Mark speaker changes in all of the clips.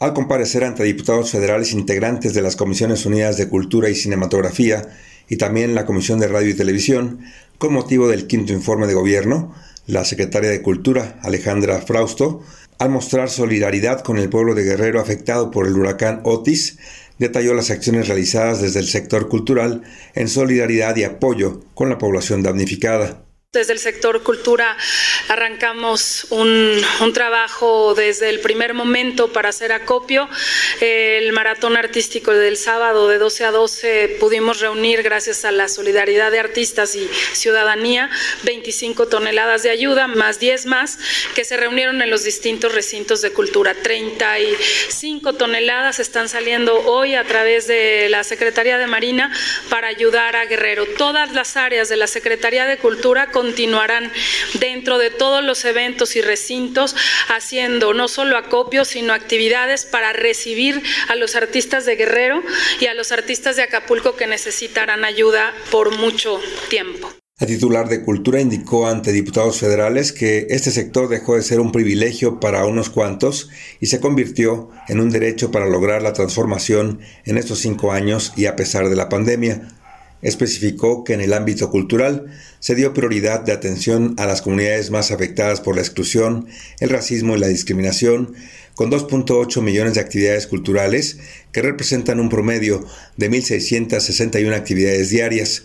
Speaker 1: Al comparecer ante diputados federales integrantes de las Comisiones Unidas de Cultura y Cinematografía y también la Comisión de Radio y Televisión, con motivo del quinto informe de gobierno, la secretaria de Cultura, Alejandra Frausto, al mostrar solidaridad con el pueblo de Guerrero afectado por el huracán Otis, detalló las acciones realizadas desde el sector cultural en solidaridad y apoyo con la población damnificada.
Speaker 2: Desde el sector cultura arrancamos un, trabajo desde el primer momento para hacer acopio. El maratón artístico del sábado de 12 a 12 pudimos reunir, gracias a la solidaridad de artistas y ciudadanía, 25 toneladas de ayuda, más 10 más, que se reunieron en los distintos recintos de cultura. 35 toneladas están saliendo hoy a través de la Secretaría de Marina para ayudar a Guerrero. Todas las áreas de la Secretaría de Cultura continuarán dentro de todos los eventos y recintos haciendo no solo acopios, sino actividades para recibir a los artistas de Guerrero y a los artistas de Acapulco que necesitarán ayuda por mucho tiempo.
Speaker 1: La titular de Cultura indicó ante diputados federales que este sector dejó de ser un privilegio para unos cuantos y se convirtió en un derecho para lograr la transformación en estos cinco años y a pesar de la pandemia. Especificó que en el ámbito cultural se dio prioridad de atención a las comunidades más afectadas por la exclusión, el racismo y la discriminación, con 2.8 millones de actividades culturales que representan un promedio de 1.661 actividades diarias.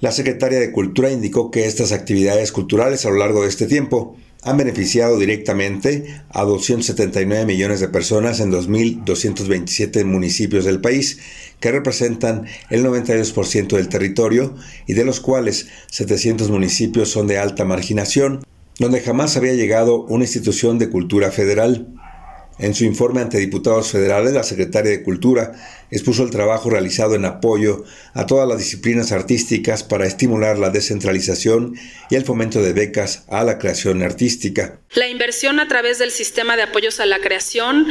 Speaker 1: La secretaria de Cultura indicó que estas actividades culturales a lo largo de este tiempo han beneficiado directamente a 279 millones de personas en 2.227 municipios del país, que representan el 92% del territorio y de los cuales 700 municipios son de alta marginación, donde jamás había llegado una institución de cultura federal. En su informe ante diputados federales, la secretaria de Cultura expuso el trabajo realizado en apoyo a todas las disciplinas artísticas para estimular la descentralización y el fomento de becas a la creación artística.
Speaker 2: La inversión a través del sistema de apoyos a la creación,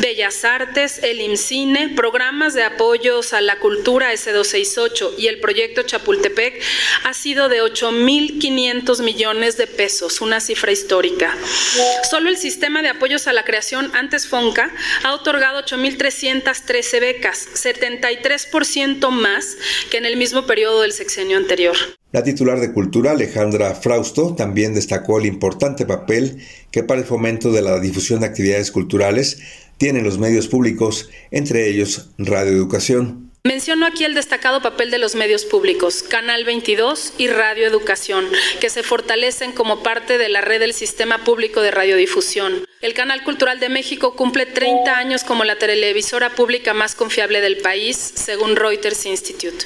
Speaker 2: Bellas Artes, el IMCINE, programas de apoyos a la cultura S268 y el proyecto Chapultepec ha sido de 8.500 millones de pesos, una cifra histórica. Solo el sistema de apoyos a la creación antes FONCA ha otorgado 8.313 becas, 73% más que en el mismo periodo del sexenio anterior.
Speaker 1: La titular de Cultura, Alejandra Frausto, también destacó el importante papel que para el fomento de la difusión de actividades culturales tienen los medios públicos, entre ellos Radio Educación.
Speaker 2: Menciono aquí el destacado papel de los medios públicos, Canal 22 y Radio Educación, que se fortalecen como parte de la red del Sistema Público de Radiodifusión. El Canal Cultural de México cumple 30 años como la televisora pública más confiable del país, según Reuters Institute,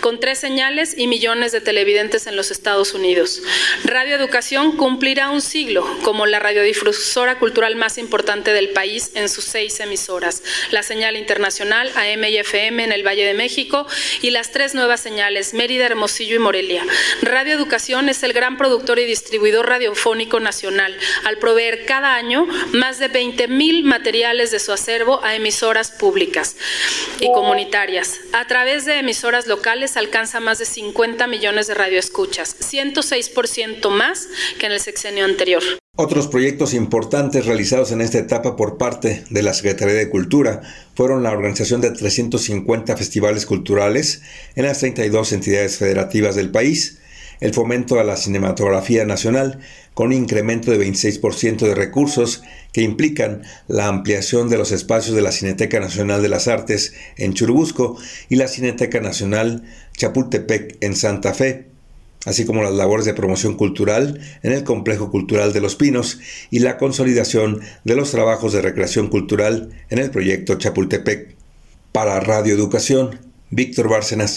Speaker 2: con tres señales y millones de televidentes en los Estados Unidos. Radio Educación cumplirá un siglo como la radiodifusora cultural más importante del país en sus seis emisoras, la señal internacional AM y FM en el Valle de México y las tres nuevas señales, Mérida, Hermosillo y Morelia. Radio Educación es el gran productor y distribuidor radiofónico nacional, al proveer cada año más de 20 mil materiales de su acervo a emisoras públicas y comunitarias. A través de emisoras locales alcanza más de 50 millones de radioescuchas, 106% más que en el sexenio anterior.
Speaker 1: Otros proyectos importantes realizados en esta etapa por parte de la Secretaría de Cultura fueron la organización de 350 festivales culturales en las 32 entidades federativas del país, el fomento a la cinematografía nacional con un incremento de 26% de recursos que implican la ampliación de los espacios de la Cineteca Nacional de las Artes en Churubusco y la Cineteca Nacional Chapultepec en Santa Fe así como las labores de promoción cultural en el Complejo Cultural de los Pinos y la consolidación de los trabajos de recreación cultural en el proyecto Chapultepec. Para Radio Educación, Víctor Bárcenas.